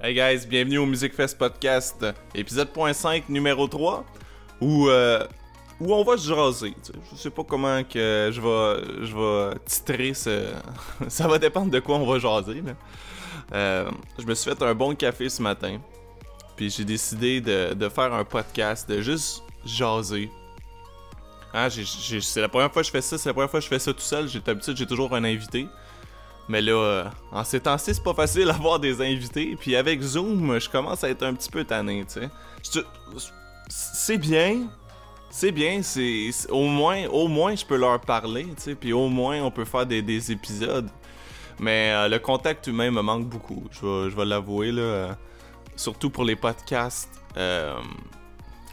Hey guys, bienvenue au Music Fest Podcast, épisode .5 numéro 3, où, euh, où on va se jaser. Je sais pas comment que je vais, je titrer ce... Ça va dépendre de quoi on va jaser. là. Euh, je me suis fait un bon café ce matin, puis j'ai décidé de, de faire un podcast, de juste jaser. J'ai- c'est la première fois que je fais ça, c'est la première fois que je fais ça tout seul. J'ai d'habitude, j'ai toujours un invité. Mais là, euh, en ces temps-ci, c'est pas facile d'avoir des invités. Puis avec Zoom, je commence à être un petit peu tanné, tu sais. C'est bien. C'est bien, au moins au moins je peux leur parler, tu sais, puis au moins on peut faire des, des épisodes. Mais euh, le contact humain me manque beaucoup, je vais, l'avouer là, surtout pour les podcasts. euh,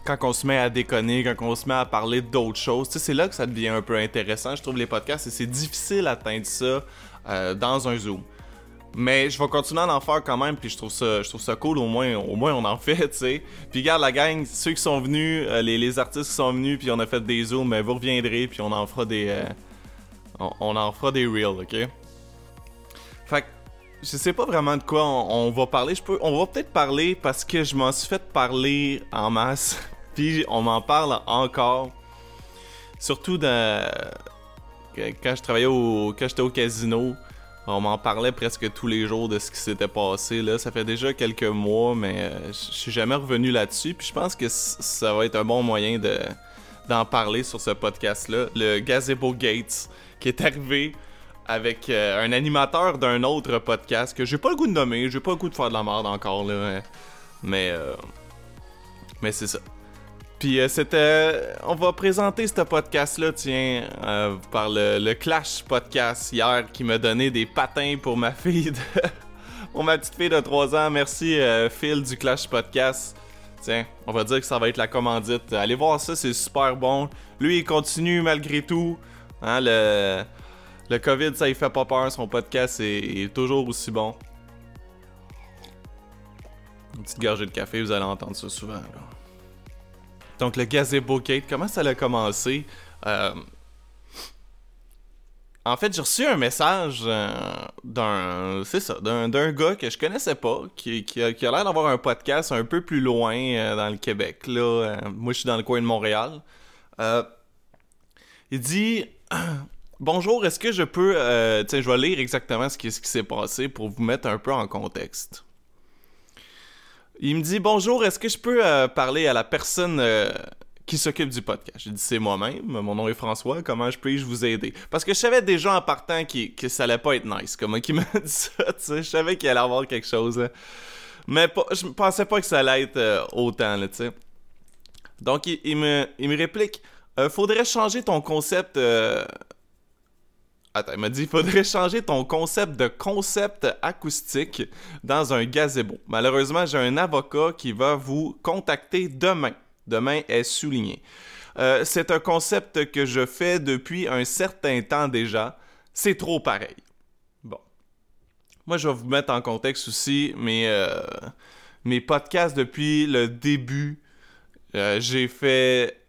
quand on se met à déconner, quand on se met à parler d'autres choses, tu sais, c'est là que ça devient un peu intéressant, je trouve les podcasts et c'est difficile d'atteindre ça euh, dans un Zoom. Mais je vais continuer à en faire quand même, puis je trouve ça, je trouve ça cool, au moins, au moins on en fait, tu sais. Puis regarde la gang, ceux qui sont venus, euh, les, artistes qui sont venus, puis on a fait des Zooms, mais vous reviendrez, puis on en fera des... euh, on, en fera des reels, ok? Fait que, je sais pas vraiment de quoi on, on va parler. Je peux, on va peut-être parler parce que je m'en suis fait parler en masse, puis on m'en parle encore. Surtout dans, quand je travaillais au, quand j'étais au casino, on m'en parlait presque tous les jours de ce qui s'était passé. Là, ça fait déjà quelques mois, mais euh, je suis jamais revenu là-dessus. Puis je pense que ça va être un bon moyen de d'en parler sur ce podcast-là. Le Gazebo Gates, qui est arrivé avec euh, un animateur d'un autre podcast que j'ai pas le goût de nommer, j'ai pas le goût de faire de la merde encore là, hein. mais euh, mais c'est ça. Puis euh, c'était, on va présenter ce podcast-là, tiens, euh, par le, Clash Podcast hier qui m'a donné des patins pour ma fille, de... pour ma petite fille de 3 ans. Merci euh, Phil du Clash Podcast. Tiens, on va dire que ça va être la commandite. Allez voir ça, c'est super bon. Lui, il continue malgré tout. Hein, le, le COVID, ça il fait pas peur. Son podcast est, est toujours aussi bon. Une petite gorgée de café, vous allez entendre ça souvent. là. Donc, le Gazebo Gate, comment ça a commencé? Euh, En fait, j'ai reçu un message euh, d'un, c'est d'un, gars que je connaissais pas, qui, qui a, l'air d'avoir un podcast un peu plus loin euh, dans le Québec. Là, moi, je suis dans le coin de Montréal. Il dit Bonjour, est-ce que je peux. tiens, je vais lire exactement ce qui, ce qui s'est passé pour vous mettre un peu en contexte. Il me dit Bonjour, est-ce que je peux euh, parler à la personne euh, qui s'occupe du podcast? J'ai dit C'est moi-même, mon nom est François, comment je puis-je vous aider? Parce que je savais déjà en partant qu'il- que ça allait pas être nice. Comment il m'a dit ça, tu sais. Je savais qu'il allait avoir quelque chose. hein. Mais je pensais pas que ça allait être euh, autant, tu sais. Donc, il, il me, il me réplique Faudrait changer ton concept. Attends, il m'a dit faudrait changer ton concept de concept acoustique dans un gazebo. Malheureusement, j'ai un avocat qui va vous contacter demain. Demain est souligné. Euh, c'est un concept que je fais depuis un certain temps déjà. C'est trop pareil. Bon. Moi, je vais vous mettre en contexte aussi mes, euh, mes podcasts depuis le début. Euh, j'ai fait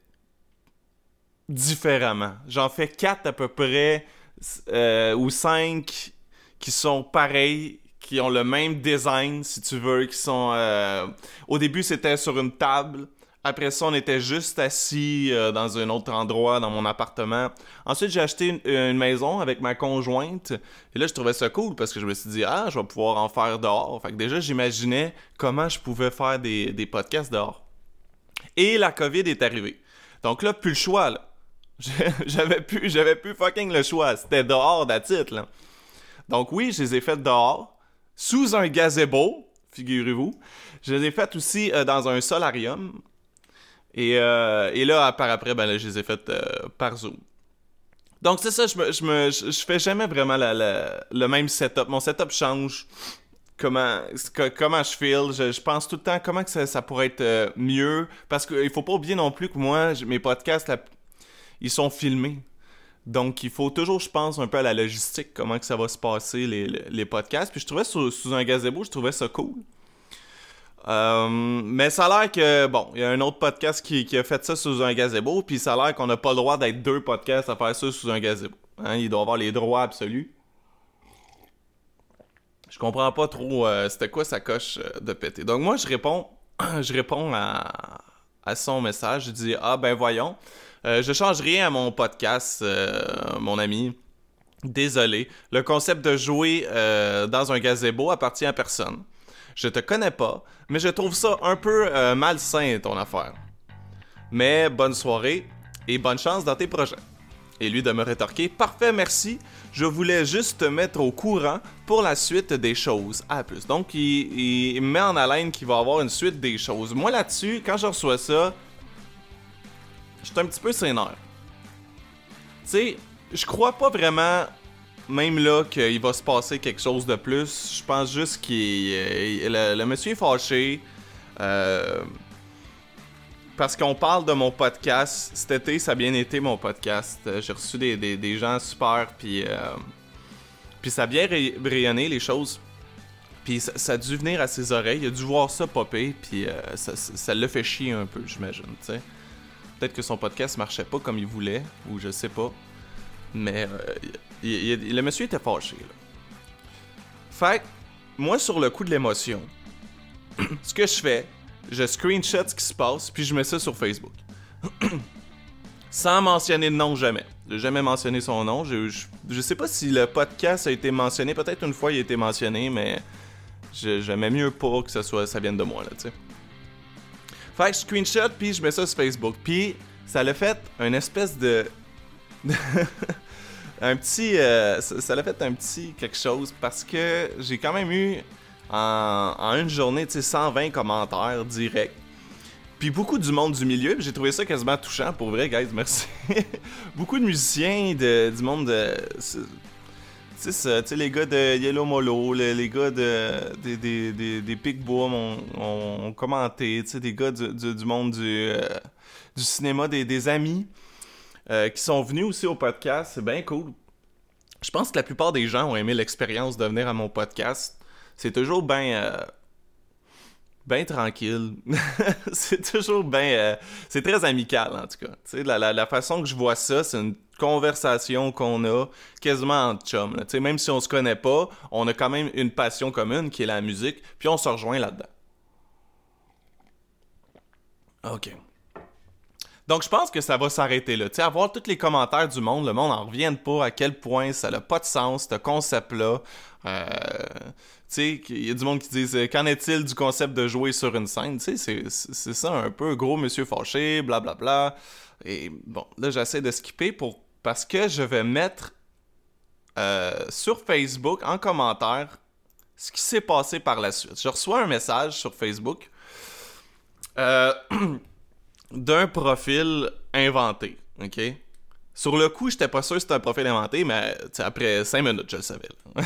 différemment. J'en fais quatre à peu près euh, ou cinq qui sont pareils, qui ont le même design, si tu veux, qui sont... euh, Au début, c'était sur une table. Après ça, on était juste assis euh, dans un autre endroit, dans mon appartement. Ensuite, j'ai acheté une, maison avec ma conjointe. Et là, je trouvais ça cool parce que je me suis dit, ah, je vais pouvoir en faire dehors. Fait que déjà, j'imaginais comment je pouvais faire des, des podcasts dehors. Et la COVID est arrivée. Donc là, plus le choix, là. J'avais plus, j'avais plus fucking le choix. C'était dehors là. Donc oui, je les ai faites dehors, sous un gazebo, figurez-vous. Je les ai faites aussi euh, dans un solarium. Et, euh, et là, par après, ben je les ai faites euh, par Zoom. Donc c'est ça, je me, je me, je, fais jamais vraiment la- le même setup. Mon setup change. Comment, comment je feel. Je, pense tout le temps comment que ça, pourrait être mieux. Parce qu'il faut pas oublier non plus que moi, mes podcasts, la- ils sont filmés. Donc, il faut toujours, je pense, un peu à la logistique, comment que ça va se passer, les, les- podcasts. Puis je trouvais sous, sous un gazebo, je trouvais ça cool. Euh, mais ça a l'air que, bon, il y a un autre podcast qui, qui a fait ça sous un gazebo, puis ça a l'air qu'on n'a pas le droit d'être deux podcasts à faire ça sous un gazebo. Hein, il doit avoir les droits absolus. Je comprends pas trop euh, c'était quoi sa coche euh, de péter. Donc moi, je réponds, je réponds à, à son message. Je dis Ah ben voyons, euh, je change rien à mon podcast, euh, mon ami. Désolé. Le concept de jouer euh, dans un gazebo appartient à personne. Je te connais pas, mais je trouve ça un peu euh, malsain ton affaire. Mais bonne soirée et bonne chance dans tes projets. Et lui de me rétorquer Parfait, merci. Je voulais juste te mettre au courant pour la suite des choses. À plus. Donc, il, il met en haleine qu'il va avoir une suite des choses. Moi, là-dessus, quand je reçois ça, je suis un petit peu sénère. Tu sais, je crois pas vraiment, même là, qu'il va se passer quelque chose de plus. Je pense juste qu'il. euh, le, le monsieur est fâché. Euh, parce qu'on parle de mon podcast. Cet été, ça a bien été mon podcast. Euh, J'ai reçu des, des- gens super, puis. euh, puis ça a bien ray- rayonné les choses. Puis ça, a dû venir à ses oreilles. Il a dû voir ça popper, puis euh, ça l'a fait chier un peu, j'imagine. Peut-être que son podcast marchait pas comme il voulait, ou je sais pas. Mais euh, le monsieur était fâché, là. Fait moi, sur le coup de l'émotion, ce que je fais, je screenshot ce qui se passe, puis je mets ça sur Facebook. Sans mentionner de nom jamais. J'ai jamais mentionné son nom. Je, je, sais pas si le podcast a été mentionné. Peut-être une fois il a été mentionné, mais j'aimais mieux pas que ça, soit, vienne de moi, là, tu sais. Fait que je screenshot, puis je mets ça sur Facebook. Puis ça l'a fait un espèce de... un petit... euh, ça l'a fait un petit quelque chose parce que j'ai quand même eu en, une journée, tu sais, 120 commentaires directs. Puis beaucoup du monde du milieu, j'ai trouvé ça quasiment touchant, pour vrai, guys, merci. beaucoup de musiciens, du monde de... Tu sais, les gars de Yellow Molo, le- les gars de, des, des, des, des Pigboom ont, commenté, tu sais, des gars du, monde du, euh, du cinéma, des, des amis euh, qui sont venus aussi au podcast, c'est bien cool. Je pense que la plupart des gens ont aimé l'expérience de venir à mon podcast. C'est toujours bien... ben tranquille. c'est toujours bien... c'est très amical, en tout cas. Tu sais, la, la, façon que je vois ça, c'est une conversation qu'on a quasiment entre chums. là. Tu sais, même si on se connaît pas, on a quand même une passion commune qui est la musique, puis on se rejoint là-dedans. OK. Donc, je pense que ça va s'arrêter là. Tu sais, avoir tous les commentaires du monde, le monde en revienne pas à quel point ça n'a pas de sens, ce concept-là. Euh, sais, il y a du monde qui dit euh, Qu'en est-il du concept de jouer sur une scène? Tu sais, c'est- ça un peu, gros monsieur fâché, blablabla. Et bon, là, j'essaie de skipper pour, parce que je vais mettre euh, sur Facebook en commentaire ce qui s'est passé par la suite. Je reçois un message sur Facebook. Euh, d'un profil inventé, ok? Sur le coup, j'étais pas sûr que c'était un profil inventé, mais après 5 minutes, je le savais.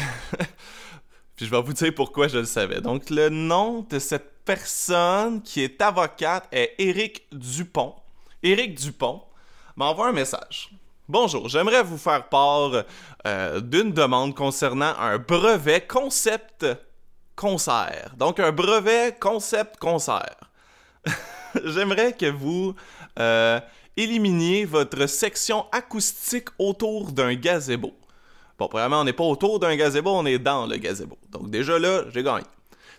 Puis je vais vous dire pourquoi je le savais. Donc, le nom de cette personne qui est avocate est Éric Dupont. Éric Dupont m'envoie un message. Bonjour, j'aimerais vous faire part euh, d'une demande concernant un brevet concept concert. Donc, un brevet concept concert. J'aimerais que vous euh, éliminiez votre section acoustique autour d'un gazebo. Bon, premièrement, on n'est pas autour d'un gazebo, on est dans le gazebo. Donc déjà là, j'ai gagné.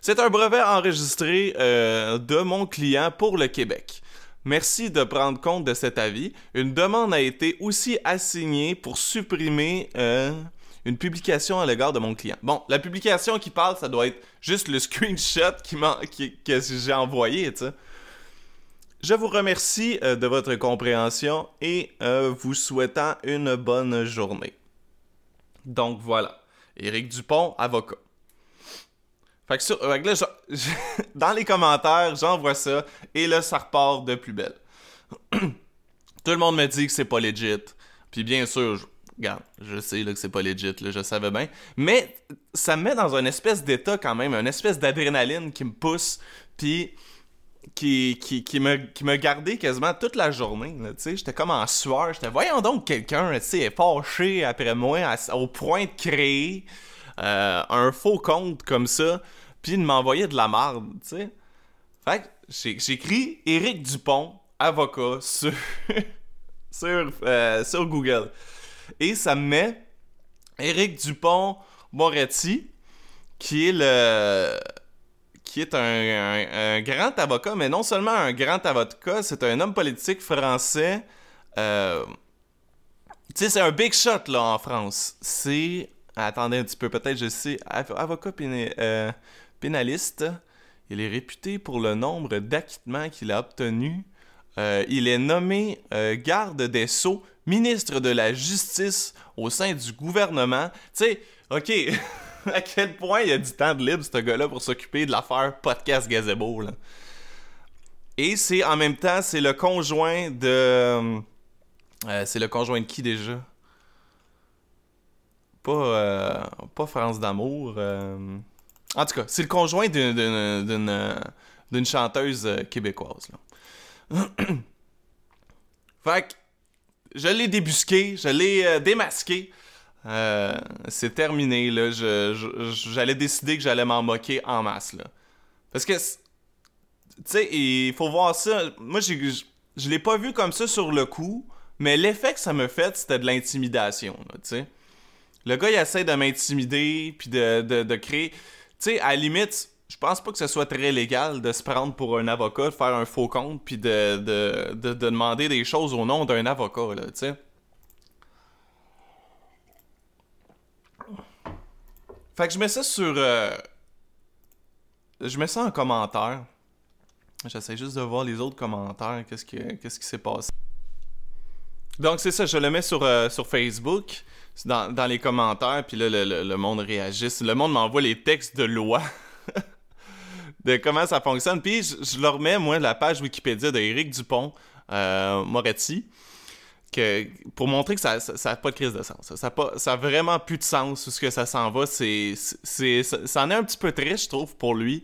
C'est un brevet enregistré euh, de mon client pour le Québec. Merci de prendre compte de cet avis. Une demande a été aussi assignée pour supprimer euh, une publication à l'égard de mon client. Bon, la publication qui parle, ça doit être juste le screenshot qui que j'ai envoyé, tu. Je vous remercie euh, de votre compréhension et euh, vous souhaitant une bonne journée. Donc voilà, Éric Dupont, avocat. Fait que, que là, dans les commentaires, j'envoie ça et là, ça repart de plus belle. Tout le monde me dit que c'est pas legit. Puis bien sûr, je, regarde, je sais là, que c'est pas legit, je savais bien. Mais ça me met dans un espèce d'état quand même, une espèce d'adrénaline qui me pousse. Puis qui, qui, qui, me, qui me gardait quasiment toute la journée. J'étais comme en sueur. J'étais, voyons donc quelqu'un est fâché après moi au point de créer euh, un faux compte comme ça, puis de m'envoyer de la marde. Fait que j'écris Éric Dupont, avocat, sur, sur, euh, sur Google. Et ça me met Éric Dupont Moretti qui est le qui est un, grand avocat, mais non seulement un grand avocat, c'est un homme politique français. Euh, tu sais, c'est un big shot là en France. C'est attendez un petit peu, peut-être je sais, avocat euh, pénaliste. Il est réputé pour le nombre d'acquittements qu'il a obtenus. Euh, il est nommé garde des sceaux, ministre de la justice au sein du gouvernement. Tu sais, ok. à quel point il a du temps de libre, ce gars-là, pour s'occuper de l'affaire podcast gazebo. Et c'est en même temps, c'est le conjoint de. Euh, c'est le conjoint de qui déjà? Pas, euh, pas France d'amour. Euh. En tout cas, c'est le conjoint d'une, d'une, chanteuse québécoise. Là. fait que je l'ai débusqué, je l'ai démasqué. Euh, c'est terminé, là. J'allais décider que j'allais m'en moquer en masse, là. Parce que, tu sais, il faut voir ça. Moi, je l'ai pas vu comme ça sur le coup, mais l'effet que ça me fait, c'était de l'intimidation, tu sais. Le gars, il essaie de m'intimider, puis de, de, créer... Tu sais, à la limite, je pense pas que ce soit très légal de se prendre pour un avocat, de faire un faux compte, puis de, de, de, demander des choses au nom d'un avocat, là, tu sais. Fait que je mets ça sur. Euh, je mets ça en commentaire. J'essaie juste de voir les autres commentaires. Qu'est-ce qui, qu'est-ce qui s'est passé. Donc, c'est ça. Je le mets sur, euh, sur Facebook. Dans, dans, les commentaires. Puis là, le, monde réagit. Le monde m'envoie les textes de loi. de comment ça fonctionne. Puis je, leur mets, moi, la page Wikipédia d'Éric Dupont euh, Moretti pour montrer que ça n'a pas de crise de sens. Ça n'a ça vraiment plus de sens où ce que ça s'en va. C'est, c'est, ça en est un petit peu triste, je trouve, pour lui.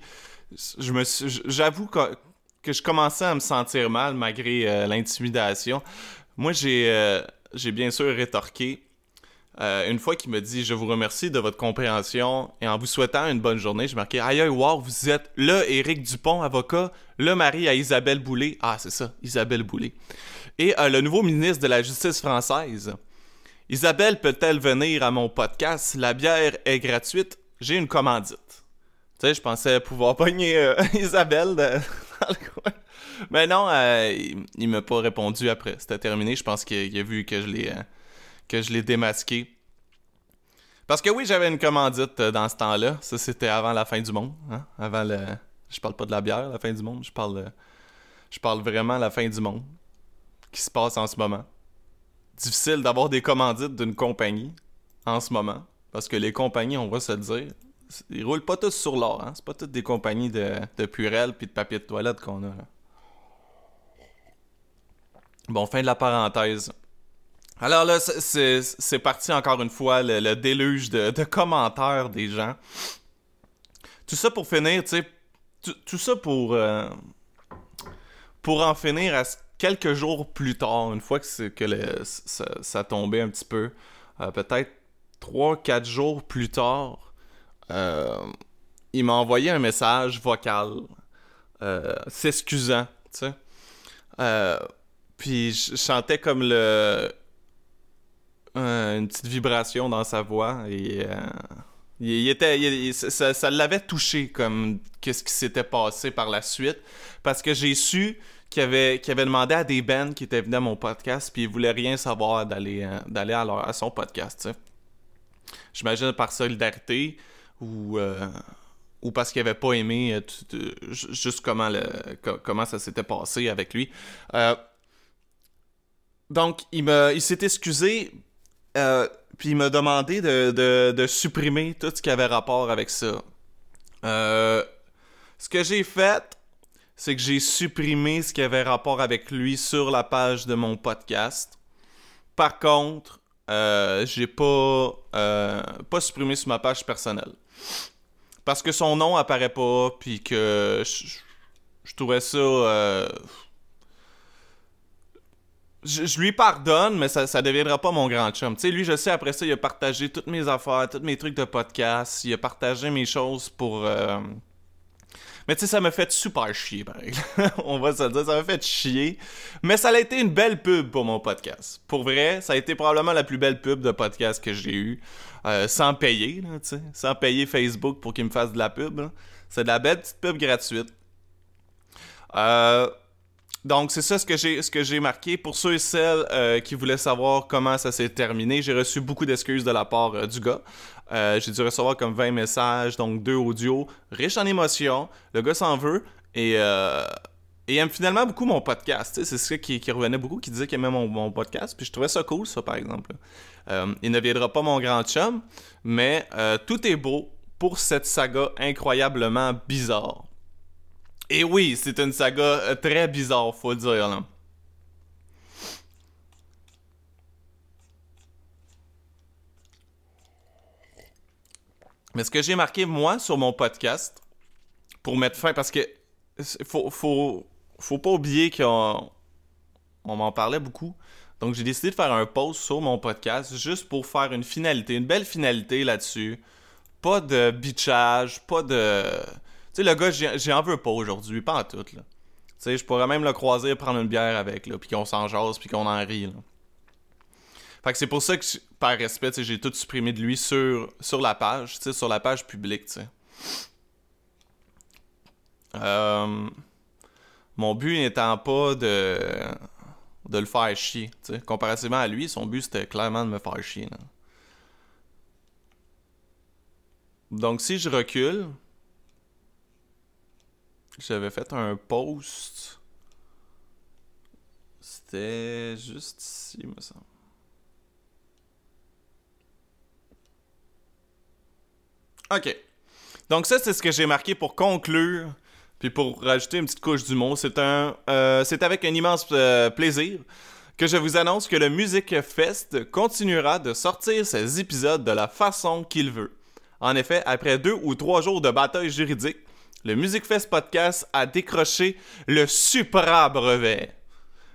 Je me j'avoue que, que, je commençais à me sentir mal malgré euh, l'intimidation. Moi, j'ai, euh, j'ai bien sûr rétorqué. Euh, une fois qu'il me dit Je vous remercie de votre compréhension et en vous souhaitant une bonne journée, je marquais Aïe, aïe, wow, vous êtes le Éric Dupont, avocat, le mari à Isabelle Boulay. Ah, c'est ça, Isabelle Boulay et euh, le nouveau ministre de la Justice française. Isabelle peut-elle venir à mon podcast? La bière est gratuite. J'ai une commandite. Tu sais, je pensais pouvoir pogner euh, Isabelle dans le coin. Mais non, euh, il, m'a pas répondu après. C'était terminé. Je pense qu'il a vu que je l'ai que je l'ai démasqué. Parce que oui, j'avais une commandite dans ce temps-là. Ça, c'était avant la fin du monde. Hein? Avant le. Je parle pas de la bière, la fin du monde. Je parle. Je parle vraiment la fin du monde qui se passe en ce moment. Difficile d'avoir des commandites d'une compagnie en ce moment. Parce que les compagnies, on va se le dire, ils roulent pas tous sur l'or. Hein? C'est pas toutes des compagnies de, de Purel puis de papier de toilette qu'on a. Bon, fin de la parenthèse. Alors là, c'est parti encore une fois, le, déluge de, commentaires des gens. Tout ça pour finir, tu sais, tout, ça pour, euh, pour en finir à ce quelques jours plus tard, une fois que, que ça, tombait un petit peu, euh, peut-être 3-4 jours plus tard, euh, il m'a envoyé un message vocal euh, s'excusant, tu sais. puis je chantais comme le une petite vibration dans sa voix et il, était ça, ça l'avait touché comme qu'est-ce qui s'était passé par la suite parce que j'ai su qui avait, demandé à des bands qui étaient venus à mon podcast, puis ils voulaient rien savoir d'aller euh, d'aller à, à, son podcast. J'imagine par solidarité ou, euh, ou parce qu'il avait pas aimé euh, juste comment, le, comment ça s'était passé avec lui. donc, il, il s'est excusé, puis il m'a demandé de, de, de, supprimer tout ce qui avait rapport avec ça. ce que j'ai fait, c'est que j'ai supprimé ce qui avait rapport avec lui sur la page de mon podcast. Par contre, euh, j'ai pas, euh, pas supprimé sur ma page personnelle. Parce que son nom apparaît pas, puis que je, trouvais ça. Euh, je, lui pardonne, mais ça, ça deviendra pas mon grand chum. Tu sais, lui, je sais, après ça, il a partagé toutes mes affaires, tous mes trucs de podcast. Il a partagé mes choses pour Mais tu sais, ça m'a fait super chier, pareil. On va se le dire, ça m'a fait chier. Mais ça a été une belle pub pour mon podcast. Pour vrai, ça a été probablement la plus belle pub de podcast que j'ai eue. Euh, sans payer, tu sais. Sans payer Facebook pour qu'il me fasse de la pub. C'est de la belle petite pub gratuite. Euh, donc, c'est ça ce que j'ai ce que j'ai marqué. Pour ceux et celles euh, qui voulaient savoir comment ça s'est terminé, j'ai reçu beaucoup d'excuses de la part du gars. J'ai dû recevoir comme 20 messages, donc deux audios, riches en émotions. Le gars s'en veut et, et aime finalement beaucoup mon podcast. C'est ça qui, revenait beaucoup, qui disait qu'il aimait mon, podcast. Puis je trouvais ça cool, ça, par exemple. il ne viendra pas mon grand chum, mais tout est beau pour cette saga incroyablement bizarre. Et oui, c'est une saga euh, très bizarre, faut le dire, là. Mais ce que j'ai marqué, moi, sur mon podcast, pour mettre fin, parce que faut, faut, faut pas oublier qu'on on, m'en parlait beaucoup. Donc, j'ai décidé de faire un post sur mon podcast juste pour faire une finalité, une belle finalité là-dessus. Pas de bitchage, pas de sais, le gars, j'ai en veux pas aujourd'hui, pas en tout, là. Tu sais, je pourrais même le croiser prendre une bière avec, puis qu'on s'en puis qu'on en rit, là. Fait que c'est pour ça que, par respect, j'ai tout supprimé de lui sur, sur la page, sur la page publique. Euh, mon but n'étant pas de, de le faire chier. Comparativement à lui, son but, c'était clairement de me faire chier. Donc, si je recule, j'avais fait un post. C'était juste ici, me semble. Ok. Donc ça, c'est ce que j'ai marqué pour conclure, puis pour rajouter une petite couche d'humour. C'est un, euh, c'est avec un immense euh, plaisir que je vous annonce que le Music Fest continuera de sortir ses épisodes de la façon qu'il veut. En effet, après deux ou trois jours de bataille juridique, le Music Fest Podcast a décroché le Supra brevet.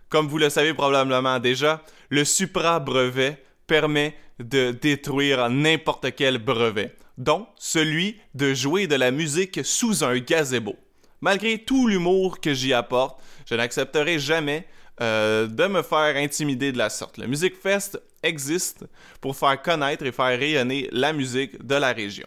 Comme vous le savez probablement déjà, le Supra brevet permet de détruire n'importe quel brevet, dont celui de jouer de la musique sous un gazebo. Malgré tout l'humour que j'y apporte, je n'accepterai jamais euh, de me faire intimider de la sorte. Le Music Fest existe pour faire connaître et faire rayonner la musique de la région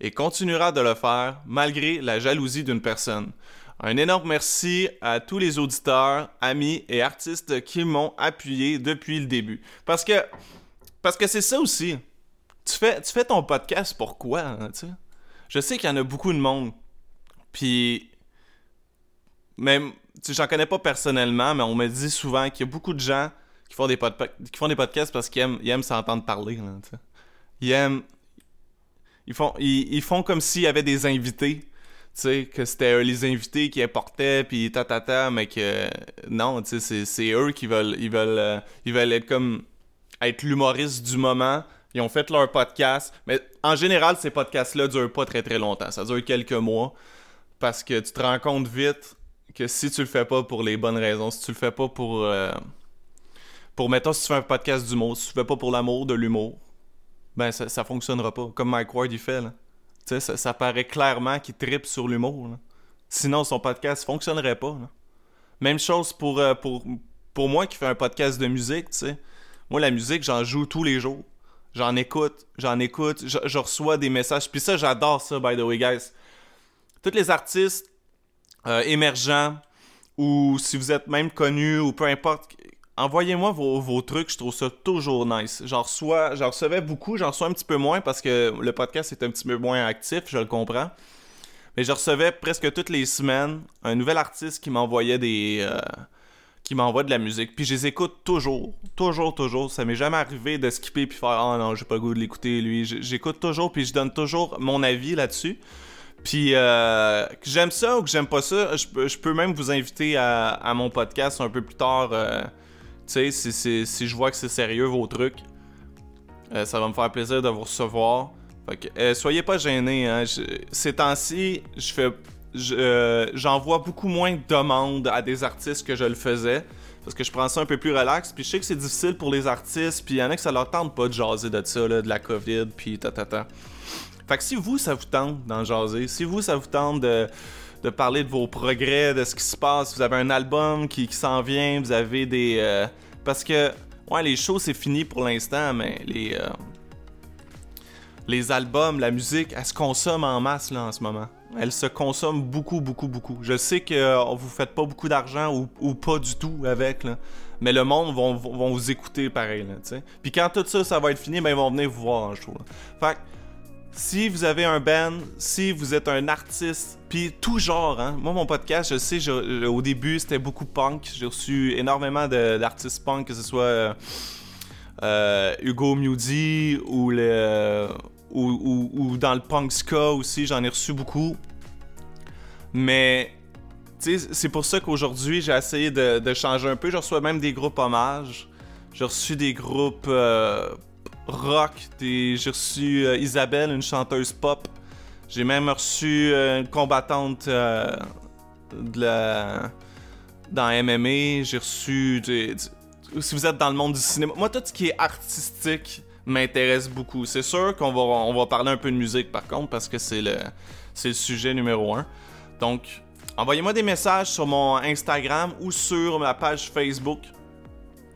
et continuera de le faire malgré la jalousie d'une personne. Un énorme merci à tous les auditeurs, amis et artistes qui m'ont appuyé depuis le début. Parce que parce que c'est ça aussi. Tu fais, tu fais ton podcast pourquoi, hein, Je sais qu'il y en a beaucoup de monde. Puis même j'en connais pas personnellement, mais on me dit souvent qu'il y a beaucoup de gens qui font des, qui font des podcasts parce qu'ils aiment, aiment s'entendre parler. ils aiment ils font, ils, font comme s'il y avait des invités. Tu sais, que c'était les invités qui apportaient, puis ta, ta, ta mais que non, tu sais, c'est eux qui veulent, ils veulent, euh, ils veulent être comme, être l'humoriste du moment. Ils ont fait leur podcast, mais en général, ces podcasts-là durent pas très très longtemps. Ça dure quelques mois, parce que tu te rends compte vite que si tu le fais pas pour les bonnes raisons, si tu le fais pas pour, euh, pour mettons, si tu fais un podcast d'humour, si tu le fais pas pour l'amour de l'humour, ben ça, ça fonctionnera pas. Comme Mike Ward il fait, là. Tu sais, ça, ça, paraît clairement qu'il tripe sur l'humour, Sinon, son podcast fonctionnerait pas, Même chose pour, euh, pour, pour moi qui fais un podcast de musique. Moi, la musique, j'en joue tous les jours. J'en écoute, j'en écoute, je, reçois des messages. Puis ça, j'adore ça, by the way, guys. Tous les artistes euh, émergents, ou si vous êtes même connus, ou peu importe, envoyez-moi vos, trucs, je trouve ça toujours nice. J'en reçois, j'en recevais beaucoup, j'en reçois un petit peu moins parce que le podcast est un petit peu moins actif, je le comprends. Mais je recevais presque toutes les semaines un nouvel artiste qui m'envoyait des. Euh, qui de la musique. Puis je les écoute toujours. Toujours, toujours. Ça m'est jamais arrivé de skipper puis faire Ah non, j'ai pas le goût de l'écouter lui. J'écoute toujours puis je donne toujours mon avis là-dessus. Puis euh, que j'aime ça ou que j'aime pas ça, je, peux même vous inviter à, mon podcast un peu plus tard. Euh, tu sais, si, je vois que c'est sérieux vos trucs, euh, ça va me faire plaisir de vous recevoir. Euh, soyez pas gênés. Hein. ces temps-ci, je fais, euh, j'envoie beaucoup moins de demandes à des artistes que je le faisais. Parce que je prends ça un peu plus relax. Puis je sais que c'est difficile pour les artistes. Puis il y en a que ça leur tente pas de jaser de ça, de la COVID. Puis ta ta ta. Fait que si vous, ça vous tente d'en jaser, si vous, ça vous tente de de parler de vos progrès, de ce qui se passe. Vous avez un album qui, s'en vient, vous avez des. Euh, parce que, ouais, les shows c'est fini pour l'instant, mais les. Euh, les albums, la musique, elle se consomme en masse là en ce moment. Elle se consomme beaucoup, beaucoup, beaucoup. Je sais que euh, vous faites pas beaucoup d'argent ou, pas du tout avec, mais le monde vont, vont vous écouter pareil. Puis quand tout ça, ça va être fini, ben, ils vont venir vous voir en show. Fait si vous avez un band, si vous êtes un artiste, puis tout genre, hein. Moi, mon podcast, je sais, au début, c'était beaucoup punk. J'ai reçu énormément d'artistes punk, que ce soit euh, euh, Hugo Mewdy ou, le, ou, dans le punk ska aussi, j'en ai reçu beaucoup. Mais, c'est pour ça qu'aujourd'hui, j'ai essayé de, changer un peu. Je reçois même des groupes hommages. J'ai reçu des groupes euh, rock. J'ai reçu euh, Isabelle, une chanteuse pop. J'ai même reçu euh, une combattante de la... dans MMA. J'ai reçu. si vous êtes dans le monde du cinéma. Moi, tout ce qui est artistique m'intéresse beaucoup. C'est sûr qu'on va, on va parler un peu de musique par contre, parce que c'est le, c'est le sujet numéro un. Donc, envoyez-moi des messages sur mon Instagram ou sur ma page Facebook.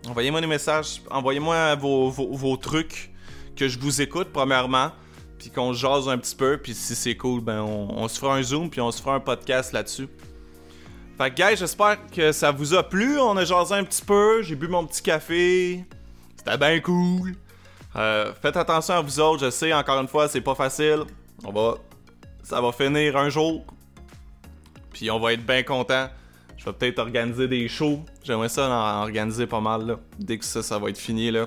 Envoyez-moi des messages, envoyez-moi vos, trucs que je vous écoute premièrement, puis qu'on jase un petit peu, puis si c'est cool, ben on, se fera un zoom, puis on se fera un podcast là-dessus. Fait que guys, j'espère que ça vous a plu, on a jasé un petit peu, j'ai bu mon petit café, c'était bien cool. Euh, faites attention à vous autres, je sais, encore une fois, c'est pas facile. On va... Ça va finir un jour, puis on va être bien content. Je vais peut-être organiser des shows. J'aimerais ça en organiser pas mal là, dès que ça, ça va être fini là.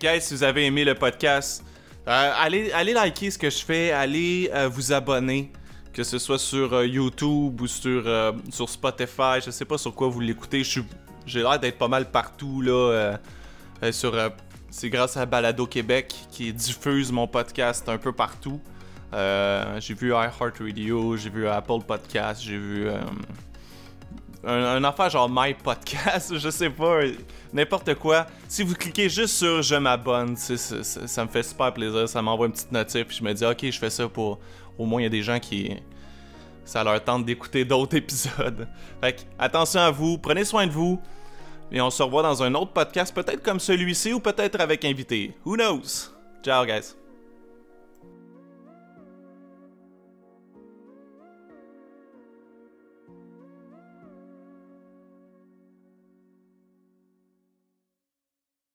Guys, si vous avez aimé le podcast, euh, allez, allez liker ce que je fais, allez euh, vous abonner, que ce soit sur YouTube ou sur, sur Spotify, je sais pas sur quoi vous l'écoutez. J'ai l'air d'être pas mal partout là. Sur, c'est grâce à Balado Québec qui diffuse mon podcast un peu partout. Euh, j'ai vu iHeartRadio, j'ai vu Apple Podcast, j'ai vu euh, un, affaire genre My Podcast, je sais pas, n'importe quoi. Si vous cliquez juste sur Je m'abonne, ça, me fait super plaisir, ça m'envoie une petite notif, puis je me dis ok, je fais ça pour au moins il y a des gens qui ça leur tente d'écouter d'autres épisodes. Fait attention à vous, prenez soin de vous. Et on se revoit dans un autre podcast, peut-être comme celui-ci ou peut-être avec invité. Who knows? Ciao, guys.